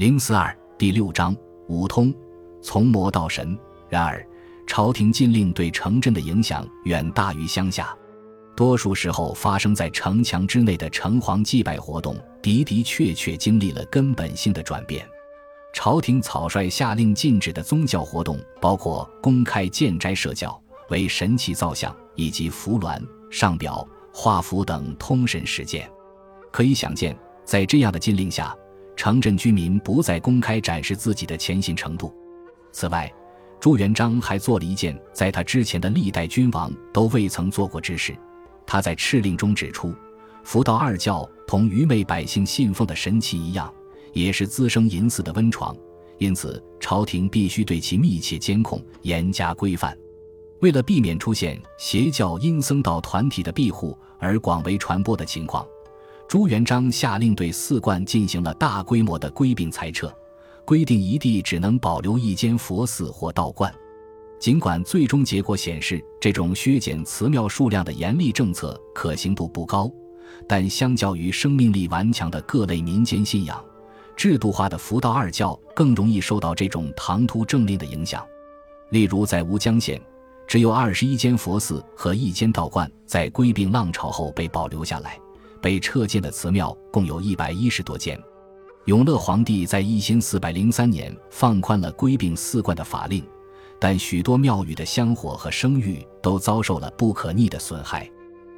零四二第六章五通，从魔到神。然而，朝廷禁令对城镇的影响远大于乡下。多数时候发生在城墙之内的城隍祭拜活动，的的确确经历了根本性的转变。朝廷草率下令禁止的宗教活动，包括公开建斋设教、为神器造像以及服鸾、上表、画符等通神事件。可以想见，在这样的禁令下。城镇居民不再公开展示自己的虔信程度。此外，朱元璋还做了一件在他之前的历代君王都未曾做过之事。他在敕令中指出，佛道二教同愚昧百姓信奉的神器一样，也是滋生淫祀的温床，因此朝廷必须对其密切监控、严加规范。为了避免出现邪教阴僧道团体的庇护而广为传播的情况。朱元璋下令对寺观进行了大规模的归并裁撤，规定一地只能保留一间佛寺或道观。尽管最终结果显示，这种削减祠庙数量的严厉政策可行度不高，但相较于生命力顽强的各类民间信仰，制度化的佛道二教更容易受到这种唐突政令的影响。例如，在吴江县，只有二十一间佛寺和一间道观在归并浪潮后被保留下来。被撤建的祠庙共有一百一十多间。永乐皇帝在一千四百零三年放宽了归并寺观的法令，但许多庙宇的香火和声誉都遭受了不可逆的损害。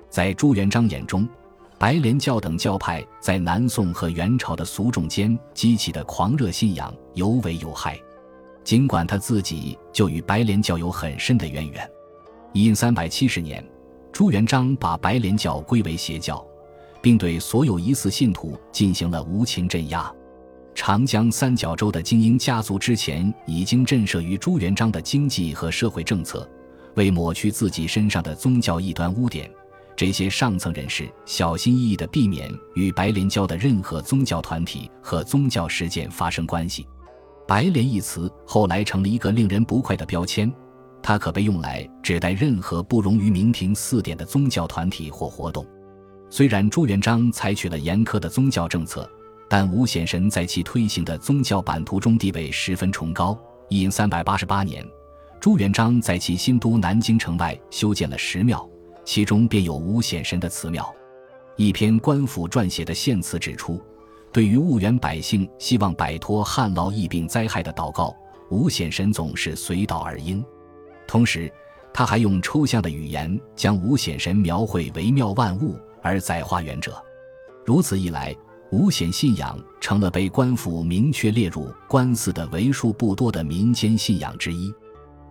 在朱元璋眼中，白莲教等教派在南宋和元朝的俗众间激起的狂热信仰尤为有害。尽管他自己就与白莲教有很深的渊源，因三百七十年，朱元璋把白莲教归为邪教。并对所有疑似信徒进行了无情镇压。长江三角洲的精英家族之前已经震慑于朱元璋的经济和社会政策，为抹去自己身上的宗教异端污点，这些上层人士小心翼翼地避免与白莲教的任何宗教团体和宗教事件发生关系。白莲一词后来成了一个令人不快的标签，它可被用来指代任何不容于明廷四典的宗教团体或活动。虽然朱元璋采取了严苛的宗教政策，但五显神在其推行的宗教版图中地位十分崇高。因三百八八年，朱元璋在其新都南京城外修建了十庙，其中便有五显神的祠庙。一篇官府撰写的献词指出，对于婺源百姓希望摆脱旱涝疫病灾害的祷告，五显神总是随道而应。同时，他还用抽象的语言将五显神描绘惟妙万物。而在化缘者，如此一来，五显信仰成了被官府明确列入官司的为数不多的民间信仰之一。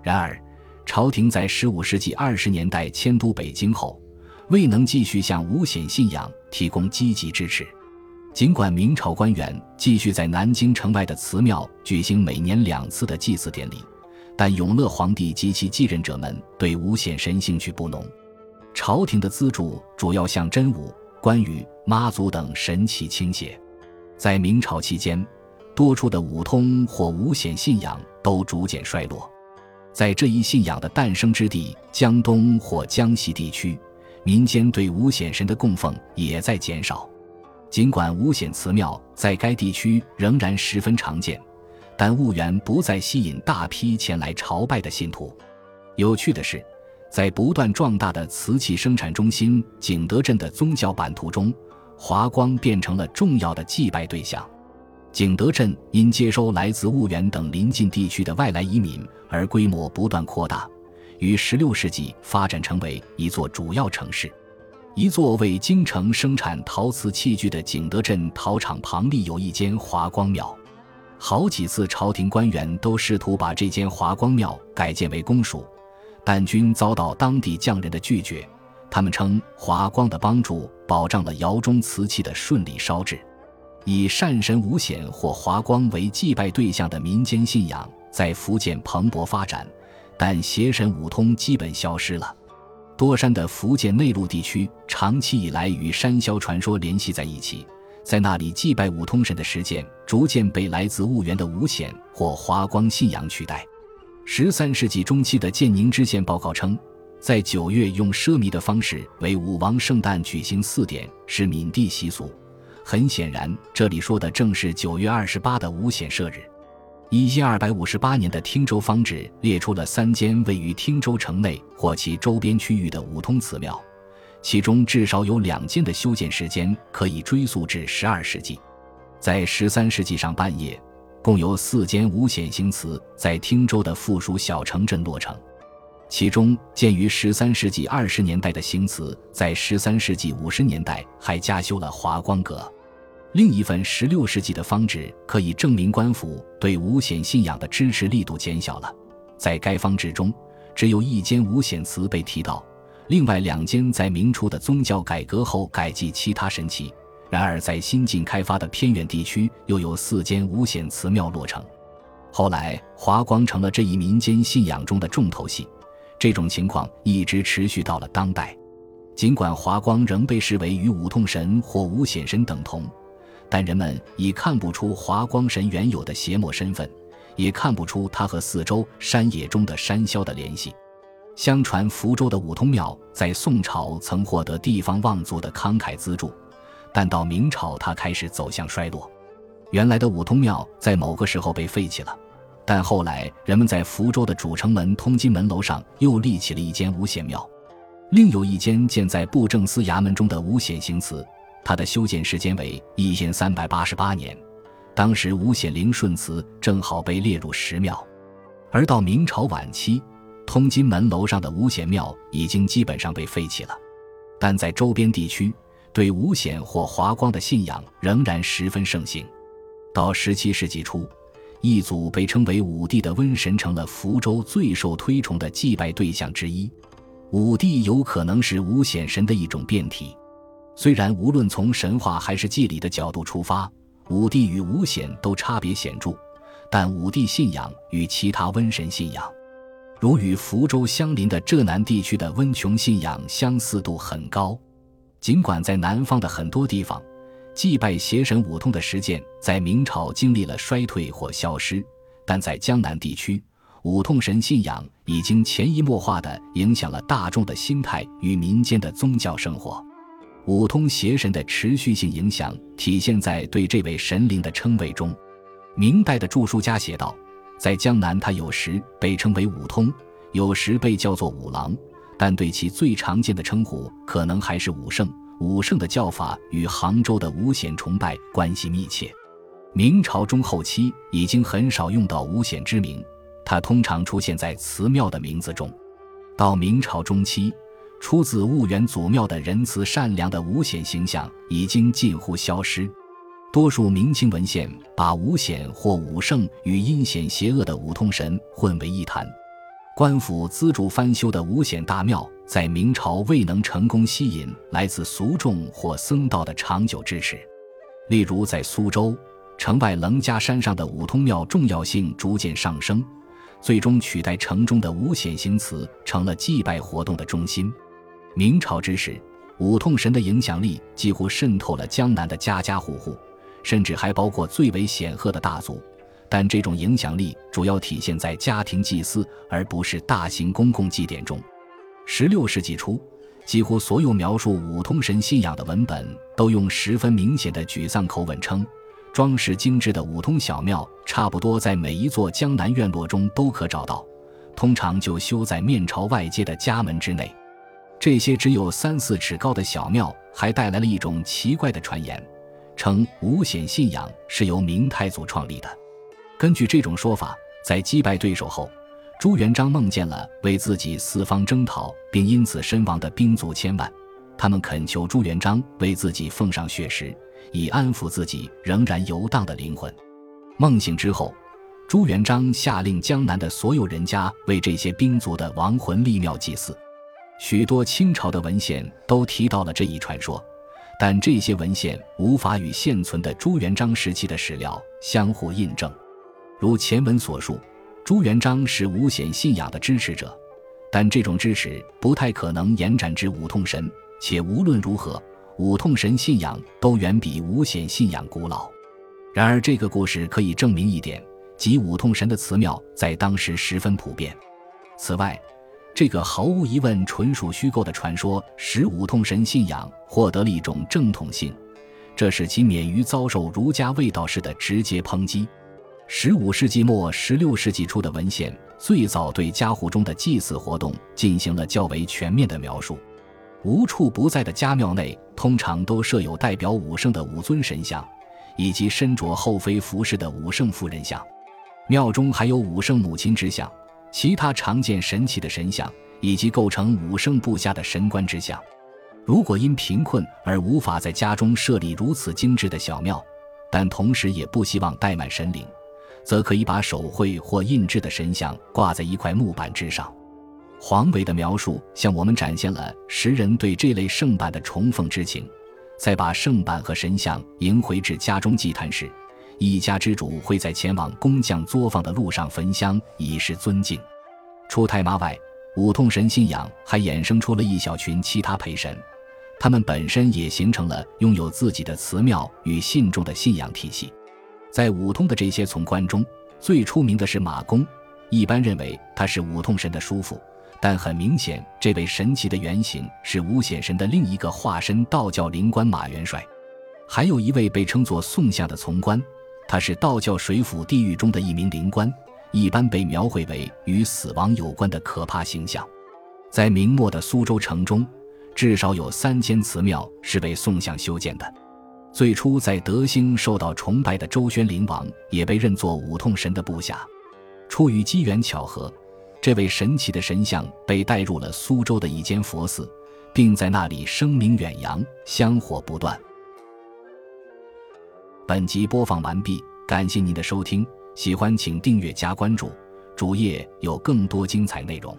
然而，朝廷在十五世纪二十年代迁都北京后，未能继续向五显信仰提供积极支持。尽管明朝官员继续在南京城外的祠庙举行每年两次的祭祀典礼，但永乐皇帝及其继任者们对五显神兴趣不浓。朝廷的资助主要向真武、关羽、妈祖等神奇倾斜。在明朝期间，多处的五通或五显信仰都逐渐衰落。在这一信仰的诞生之地江东或江西地区，民间对五显神的供奉也在减少。尽管五显祠庙在该地区仍然十分常见，但婺源不再吸引大批前来朝拜的信徒。有趣的是。在不断壮大的瓷器生产中心景德镇的宗教版图中，华光变成了重要的祭拜对象。景德镇因接收来自婺源等邻近地区的外来移民而规模不断扩大，于16世纪发展成为一座主要城市。一座为京城生产陶瓷器具的景德镇陶厂旁立有一间华光庙，好几次朝廷官员都试图把这间华光庙改建为公署。但均遭到当地匠人的拒绝。他们称华光的帮助保障了窑中瓷器的顺利烧制。以善神五显或华光为祭拜对象的民间信仰在福建蓬勃发展，但邪神五通基本消失了。多山的福建内陆地区长期以来与山魈传说联系在一起，在那里祭拜五通神的实践逐渐被来自婺源的五显或华光信仰取代。十三世纪中期的建宁知县报告称，在九月用奢靡的方式为武王圣诞举行祀典是闽地习俗，很显然，这里说的正是九月二十八的五显社日。一千二百五十八年的汀州方志列出了三间位于汀州城内或其周边区域的五通祠庙，其中至少有两间的修建时间可以追溯至十二世纪。在十三世纪上半叶，共有四间五显行祠在汀州的附属小城镇落成。其中建于十三世纪二十年代的行祠，在十三世纪五十年代还加修了华光阁。另一份十六世纪的方志可以证明官府对五显信仰的支持力度减小了。在该方志中，只有一间五显祠被提到，另外两间在明初的宗教改革后改祭其他神祇。然而，在新近开发的偏远地区，又有四间五显祠庙落成。后来，华光成了这一民间信仰中的重头戏。这种情况一直持续到了当代，尽管华光仍被视为与五通神或五显神等同，但人们已看不出华光神原有的邪魔身份，也看不出他和四周山野中的山魈的联系。相传福州的五通庙在宋朝曾获得地方望族的慷慨资助，但到明朝它开始走向衰落。原来的五通庙在某个时候被废弃了。但后来，人们在福州的主城门通金门楼上又立起了一间五显庙，另有一间建在布政司衙门中的五显行祠，它的修建时间为一千三百八十八年，当时五显灵顺祠正好被列入十庙。而到明朝晚期，通金门楼上的五显庙已经基本上被废弃了，但在周边地区，对五显或华光的信仰仍然十分盛行。到十七世纪初。一组被称为武帝的瘟神成了福州最受推崇的祭拜对象之一。武帝有可能是五显神的一种变体。虽然无论从神话还是祭礼的角度出发，武帝与五显都差别显著，但武帝信仰与其他瘟神信仰，如与福州相邻的浙南地区的温琼信仰相似度很高。尽管在南方的很多地方。祭拜邪神五通的实践在明朝经历了衰退或消失，但在江南地区，五通神信仰已经潜移默化地影响了大众的心态与民间的宗教生活。五通邪神的持续性影响体现在对这位神灵的称谓中。明代的著书家写道，在江南，他有时被称为五通，有时被叫做五郎，但对其最常见的称呼可能还是武圣。武圣的叫法与杭州的五显崇拜关系密切。明朝中后期已经很少用到五显之名，它通常出现在祠庙的名字中。到明朝中期，出自婺源祖庙的仁慈善良的五显形象已经近乎消失。多数明清文献把五显或武圣与阴险邪恶的五通神混为一谈。官府资助翻修的五显大庙。在明朝未能成功吸引来自俗众或僧道的长久支持，例如在苏州城外棱家山上的五通庙重要性逐渐上升，最终取代城中的五显行祠成了祭拜活动的中心。明朝之时，五通神的影响力几乎渗透了江南的家家户户，甚至还包括最为显赫的大族，但这种影响力主要体现在家庭祭祀，而不是大型公共祭典中。十六世纪初，几乎所有描述五通神信仰的文本都用十分明显的沮丧口吻称，装饰精致的五通小庙差不多在每一座江南院落中都可找到，通常就修在面朝外界的家门之内。这些只有三四尺高的小庙还带来了一种奇怪的传言，称五显信仰是由明太祖创立的。根据这种说法，在击败对手后。朱元璋梦见了为自己四方征讨并因此身亡的兵卒千万，他们恳求朱元璋为自己奉上血食，以安抚自己仍然游荡的灵魂。梦醒之后，朱元璋下令江南的所有人家为这些兵卒的亡魂立庙祭祀。许多清朝的文献都提到了这一传说，但这些文献无法与现存的朱元璋时期的史料相互印证。如前文所述。朱元璋是五显信仰的支持者，但这种支持不太可能延展至五通神。且无论如何，五通神信仰都远比五显信仰古老。然而，这个故事可以证明一点，即五通神的祠庙在当时十分普遍。此外，这个毫无疑问纯属虚构的传说，使五通神信仰获得了一种正统性，这使其免于遭受儒家卫道士的直接抨击。十五世纪末、十六世纪初的文献最早对家户中的祭祀活动进行了较为全面的描述。无处不在的家庙内通常都设有代表武圣的五尊神像，以及身着后妃服饰的武圣夫人像。庙中还有武圣母亲之像，其他常见神奇的神像，以及构成武圣部下的神官之像。如果因贫困而无法在家中设立如此精致的小庙，但同时也不希望怠慢神灵，则可以把手绘或印制的神像挂在一块木板之上。黄伟的描述向我们展现了时人对这类圣板的崇奉之情。在把圣板和神像迎回至家中祭坛时，一家之主会在前往工匠作坊的路上焚香以示尊敬。除太妈外，五通神信仰还衍生出了一小群其他陪神，他们本身也形成了拥有自己的祠庙与信众的信仰体系。在五通的这些从官中，最出名的是马公，一般认为他是五通神的叔父。但很明显，这位神奇的原型是五显神的另一个化身——道教灵官马元帅。还有一位被称作宋相的从官，他是道教水府地狱中的一名灵官，一般被描绘为与死亡有关的可怕形象。在明末的苏州城中，至少有三间祠庙是为宋相修建的。最初在德兴受到崇拜的周宣灵王，也被认作五痛神的部下。出于机缘巧合。这位神奇的神像被带入了苏州的一间佛寺，并在那里声名远扬，香火不断。本集播放完毕，感谢您的收听，喜欢请订阅加关注，主页有更多精彩内容。